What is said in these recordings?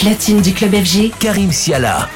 Platine du club FG, Karim Siala.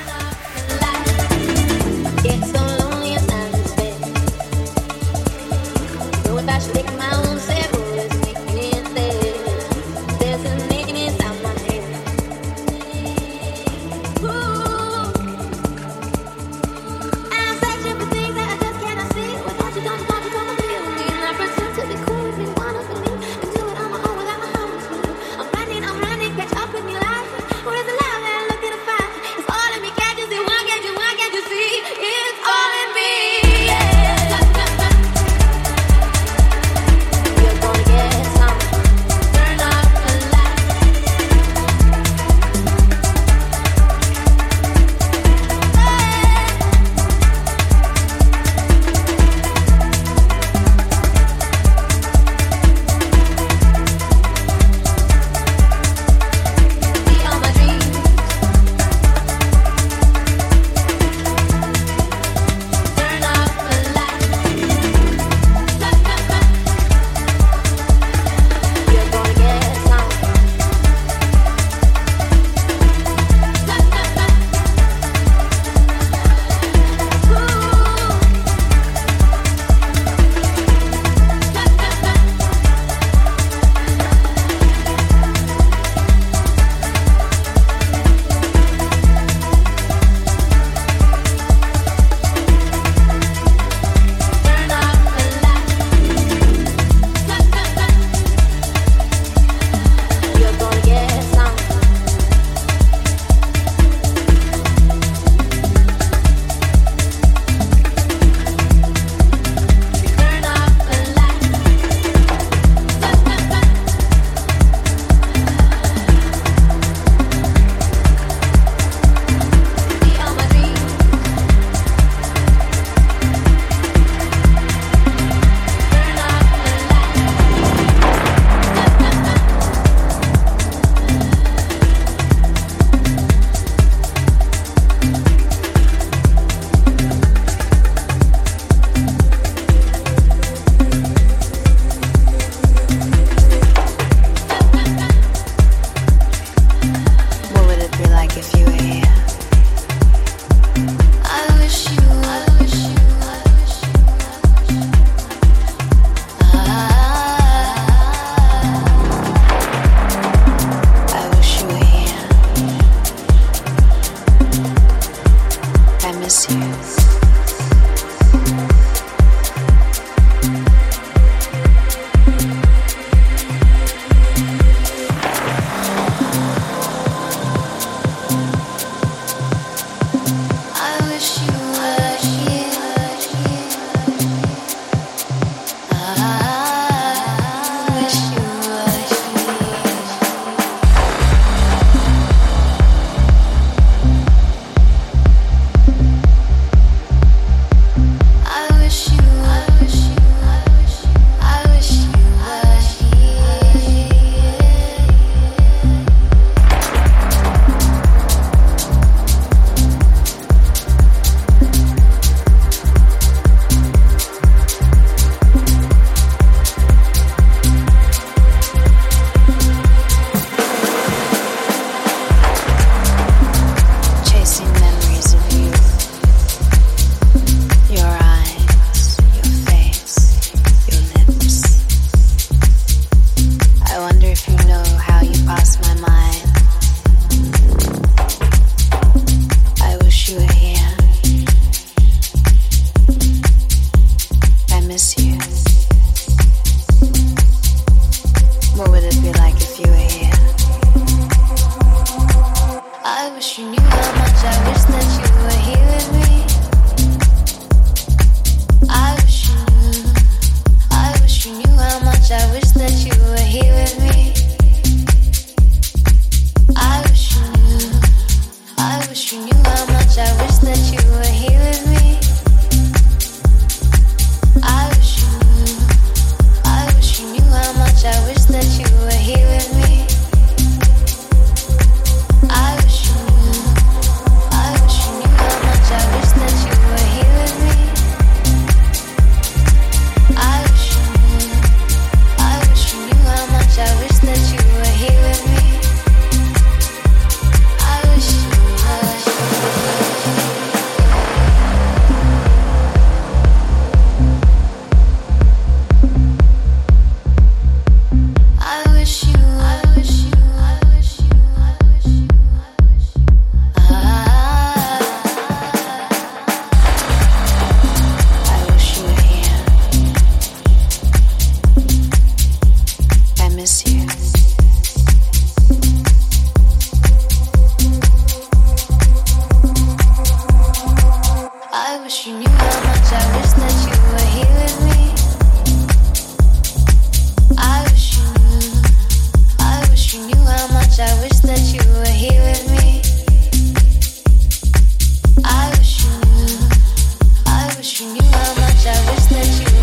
you knew how much I wish that you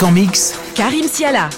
Musique mix. Karim Siala.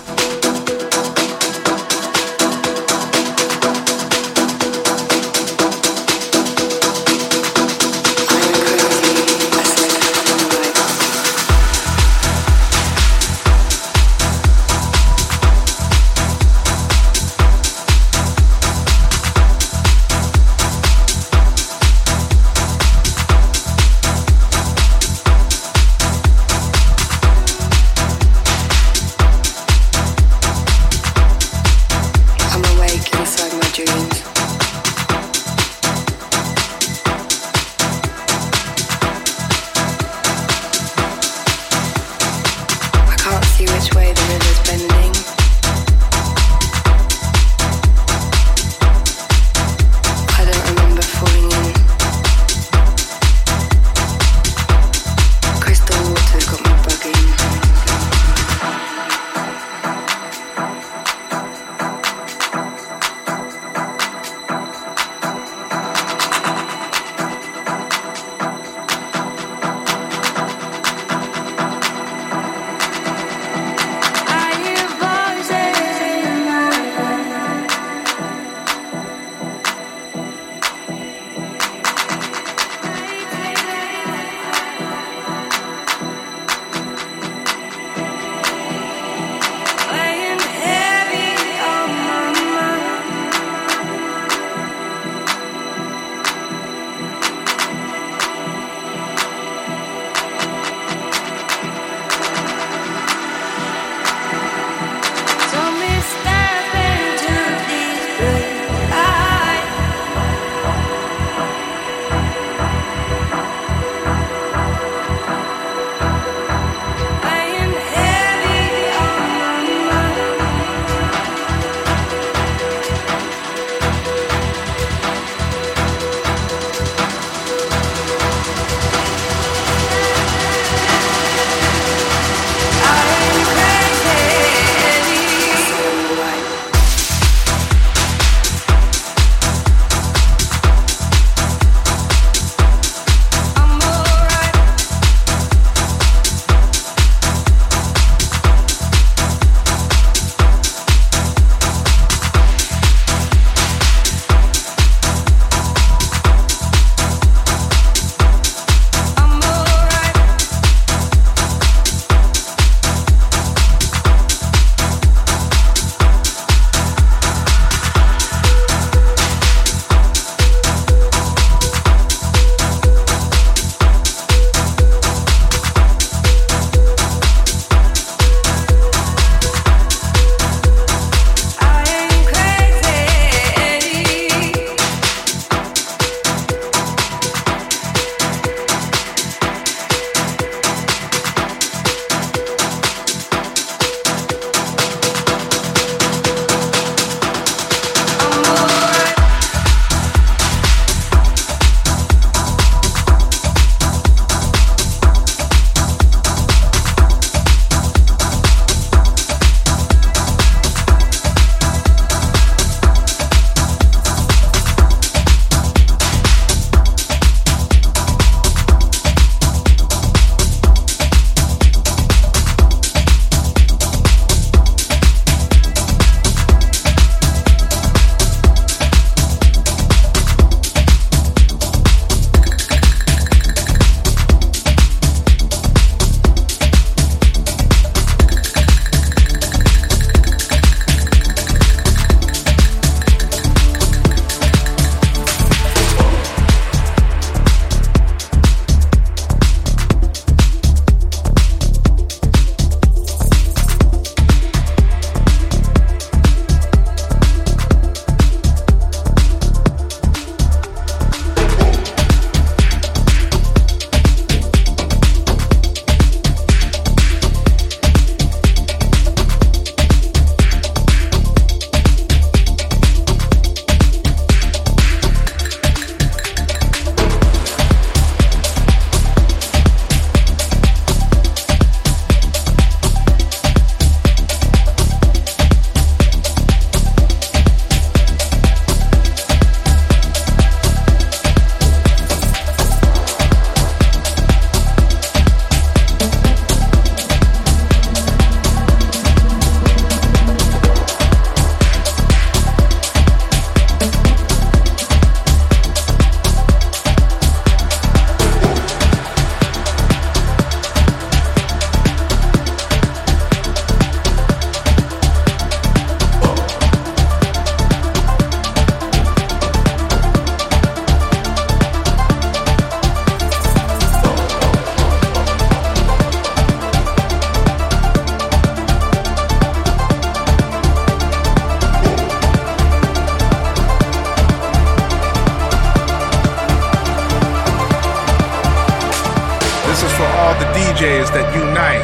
All the DJs that unite.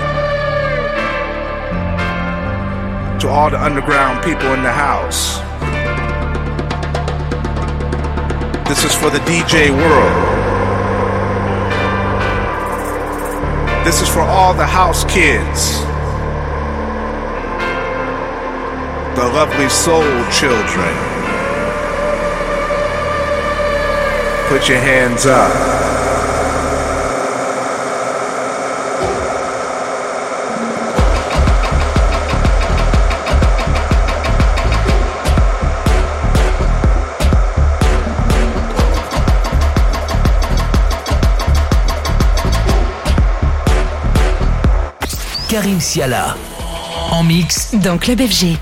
To all the underground people in the house. This is for the DJ world. This is for all the house kids. The lovely soul children. Put your hands up. Karim Siala. En mix dans Club FG.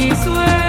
He swears.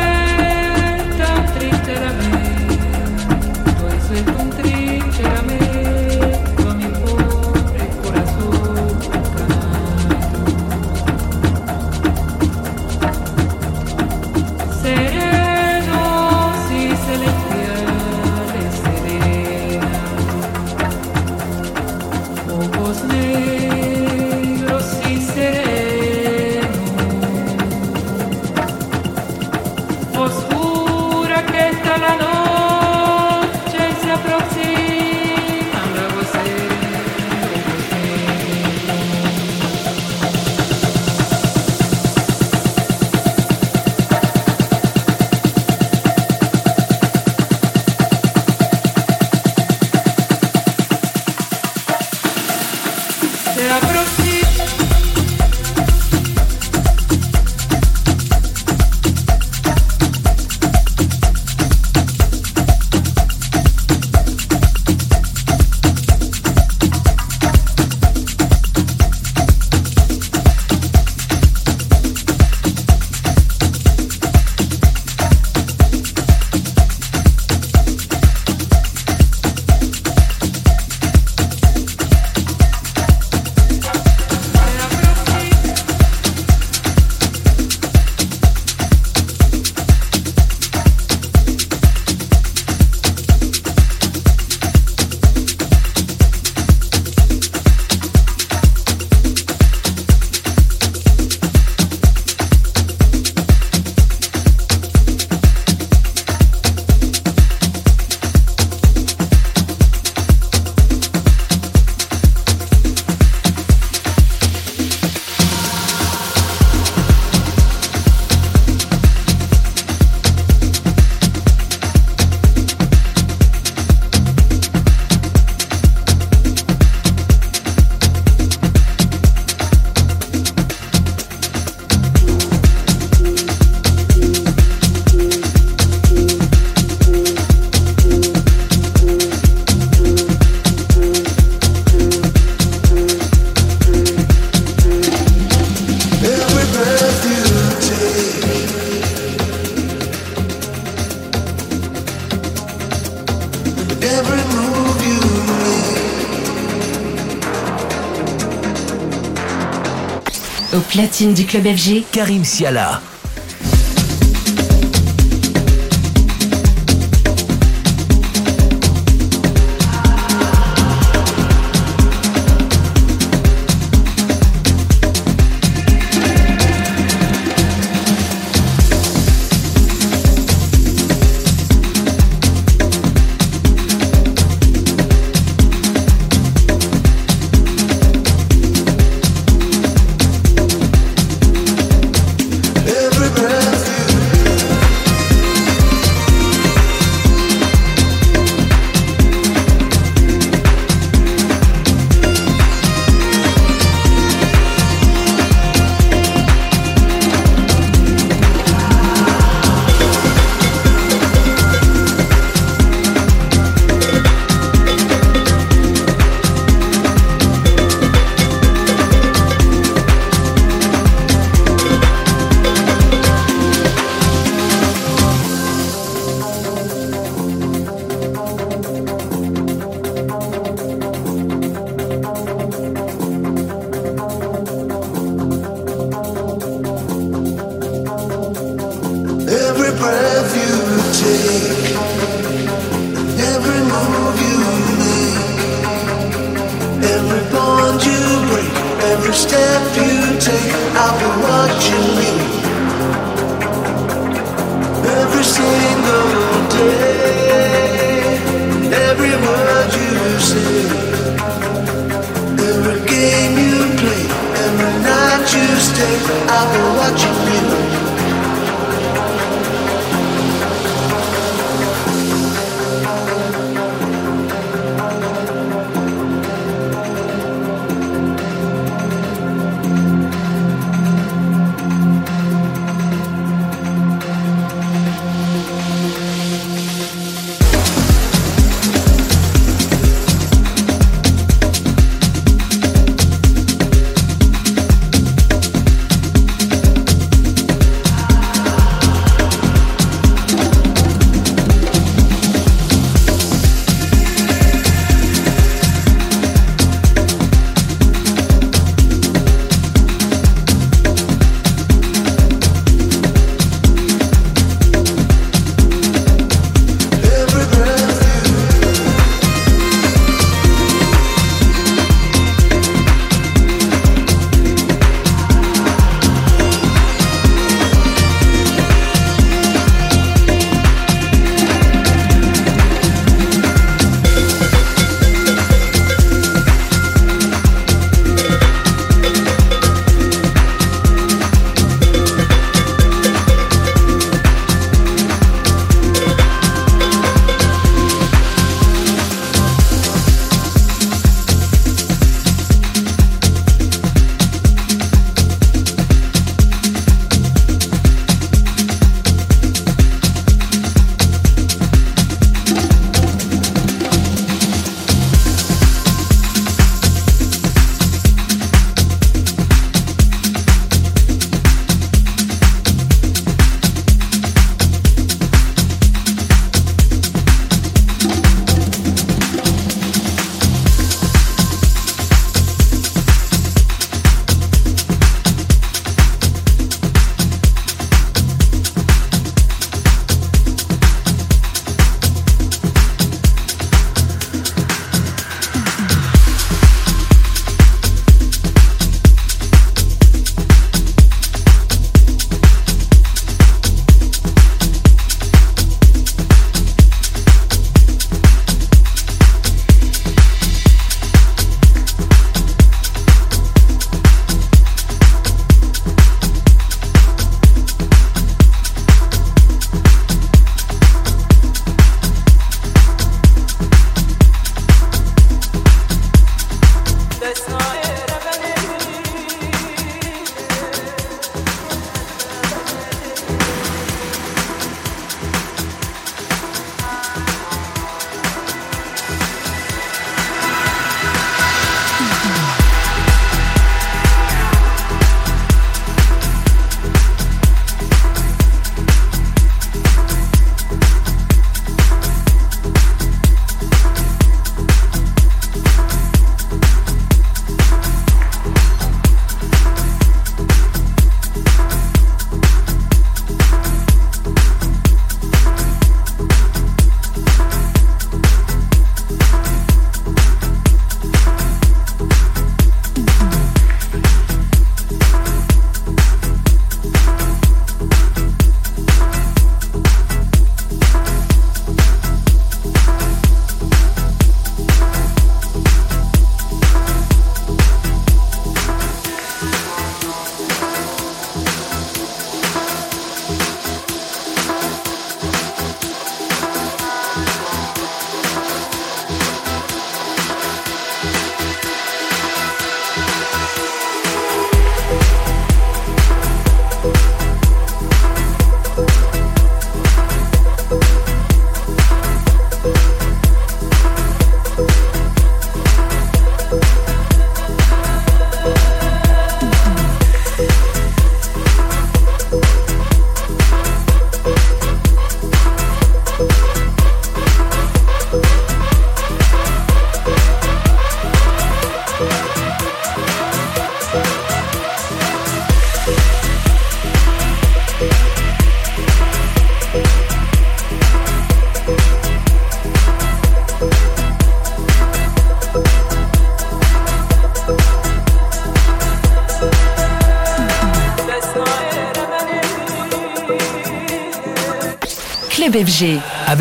Du club FG, Karim Siala.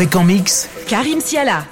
Avec en mix Karim Siala.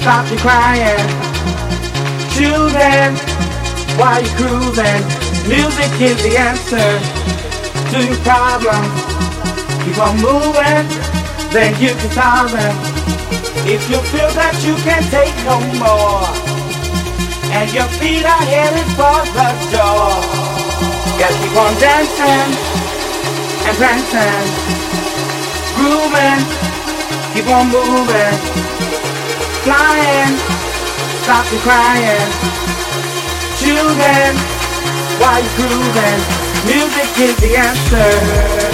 Stop your crying, choosing while you're cruising. Music is the answer to your problem. Keep on moving, then you can solve them. If you feel that you can't take no more, and your feet are headed for the door. Gotta keep on dancing and prancing, grooving, keep on moving, flying, stop your crying, choosing while you're grooving. Music is the answer.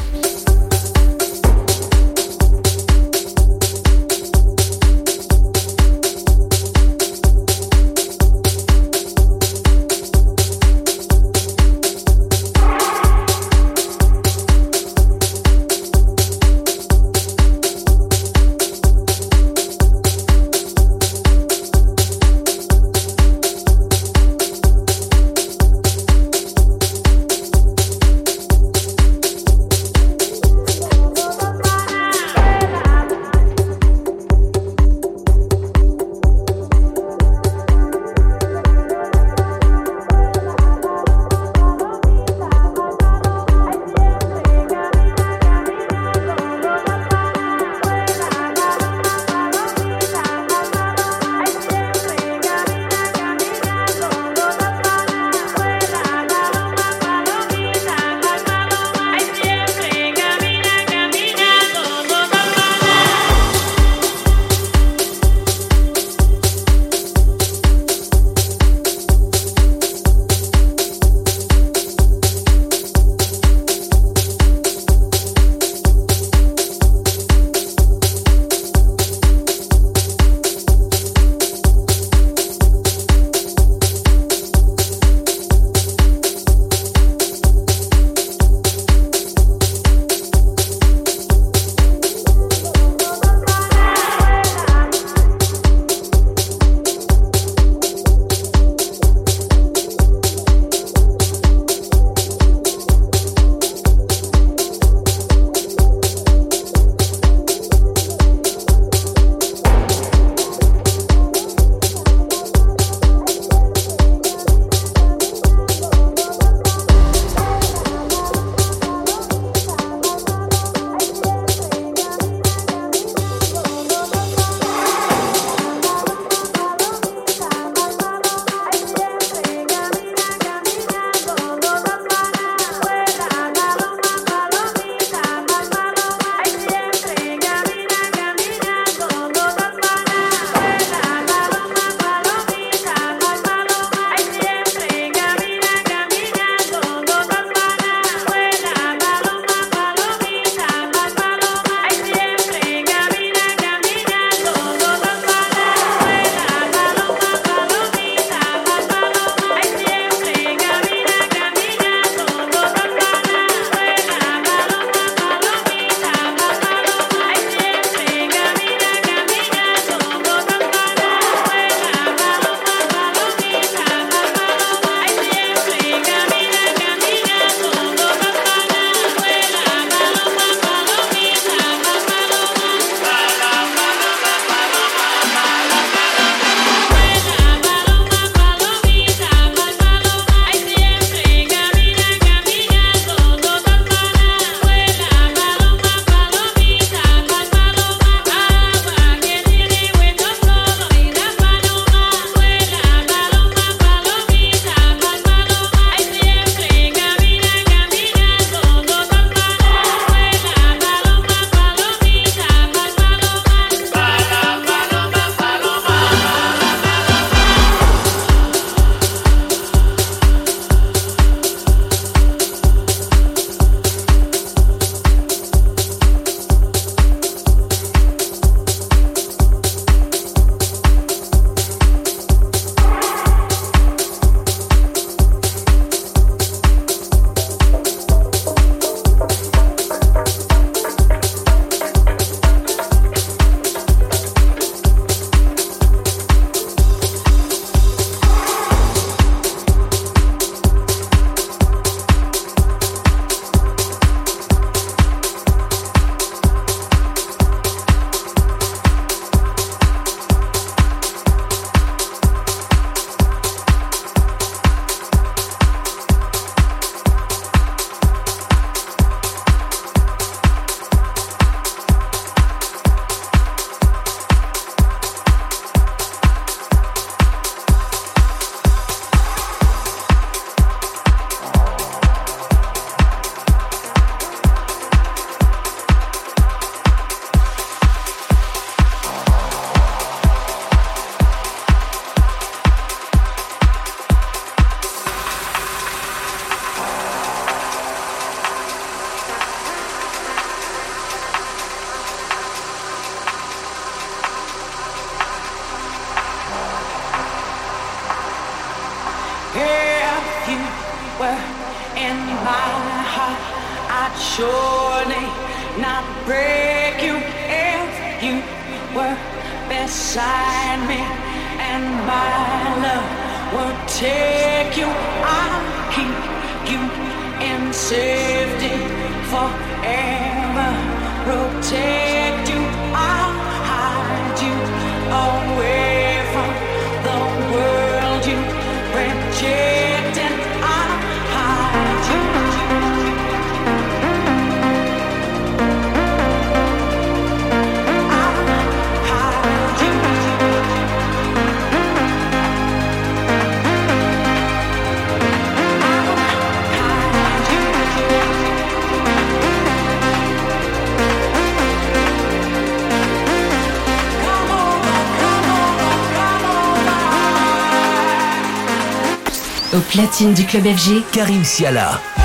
Platine du club FG, Karim Siala.